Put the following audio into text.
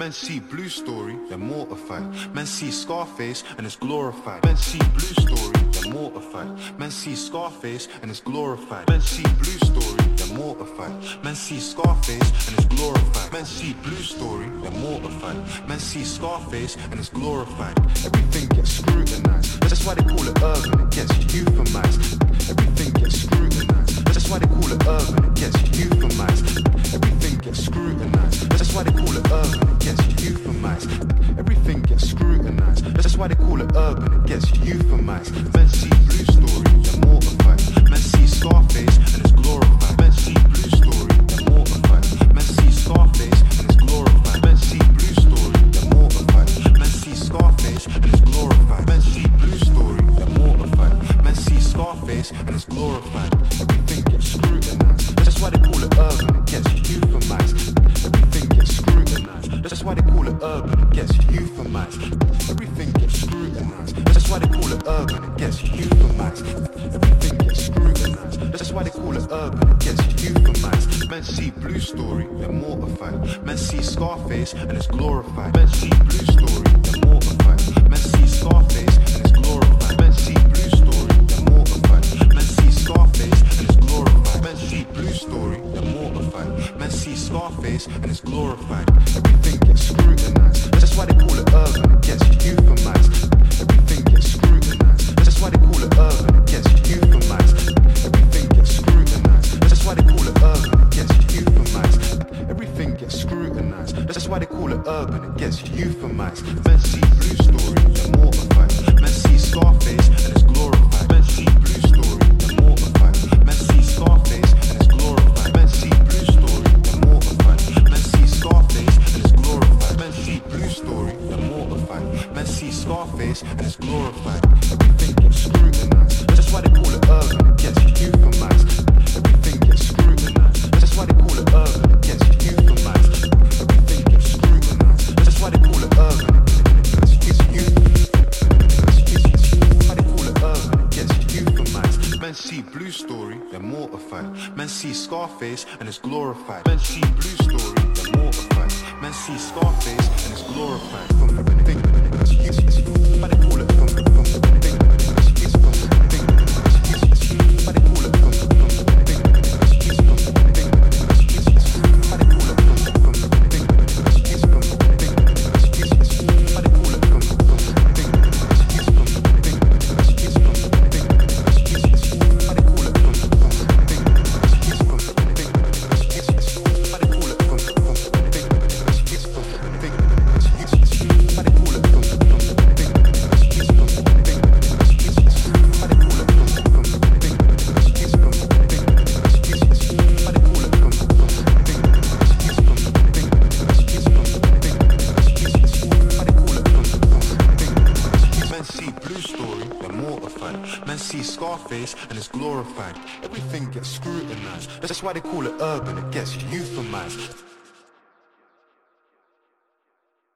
Men see blue story, they're mortified. Men see Scarface and it's glorified. Men see blue story, they're mortified. Men see Scarface and it's glorified. Men see blue story, they're mortified. Men see Scarface and it's glorified. Men see blue story, they're mortified. Men see Scarface and it's glorified. Everything gets scrutinized. That's why they call it urban, it gets euphemized. Everything gets scrutinized. That's why they call it urban, it gets euphemized. Why they call it urban, it gets euphemized. Men see blue story, they're mortified. Men see Scarface and it's glorified. Men see blue story, they're mortified. Men see Scarface and it's glorified. Men see blue story, they're mortified. Men see Scarface and it's glorified. Men see blue story, they're mortified. Men see Scarface and it's glorified. Everything gets scrutinized. That's why they call it urban, it gets euphemized. Everything gets scrutinized. That's why they call it urban, it gets euphemized. Everything gets scrutinized. That's why they call it urban, it gets euphemized. Everything gets scrutinized. That's why they call it urban, it gets euphemized. Men see blue story, they're mortified. Men see Scarface and it's glorified. Men see blue story, they're mortified. Men see Scarface Scarface and it's glorified. Everything gets scrutinized. That's why they call it urban, it gets euphemized. Everything gets scrutinized. That's why they call it urban, it gets euphemized. Everything gets scrutinized. That's why they call it urban, it gets euphemized. Everything gets scrutinized. That's why they call it urban, it gets euphemized. Men see blue story, they're mortified. Men see Scarface and And it's glorified. Everything gets scrutinized. That's why they call it urban, it gets euphemized. Everything gets scrutinized. That's why they call it urban, it gets euphemized. Everything gets scrutinized. That's why they call it urban. Men see blue story, they're mortified. Men see Scarface and it's glorified. Men see blue story, they're mortified. Men see Scarface and it's glorified. See Scarface and it's glorified. Everything gets scrutinized. That's why they call it urban, it gets euphemized.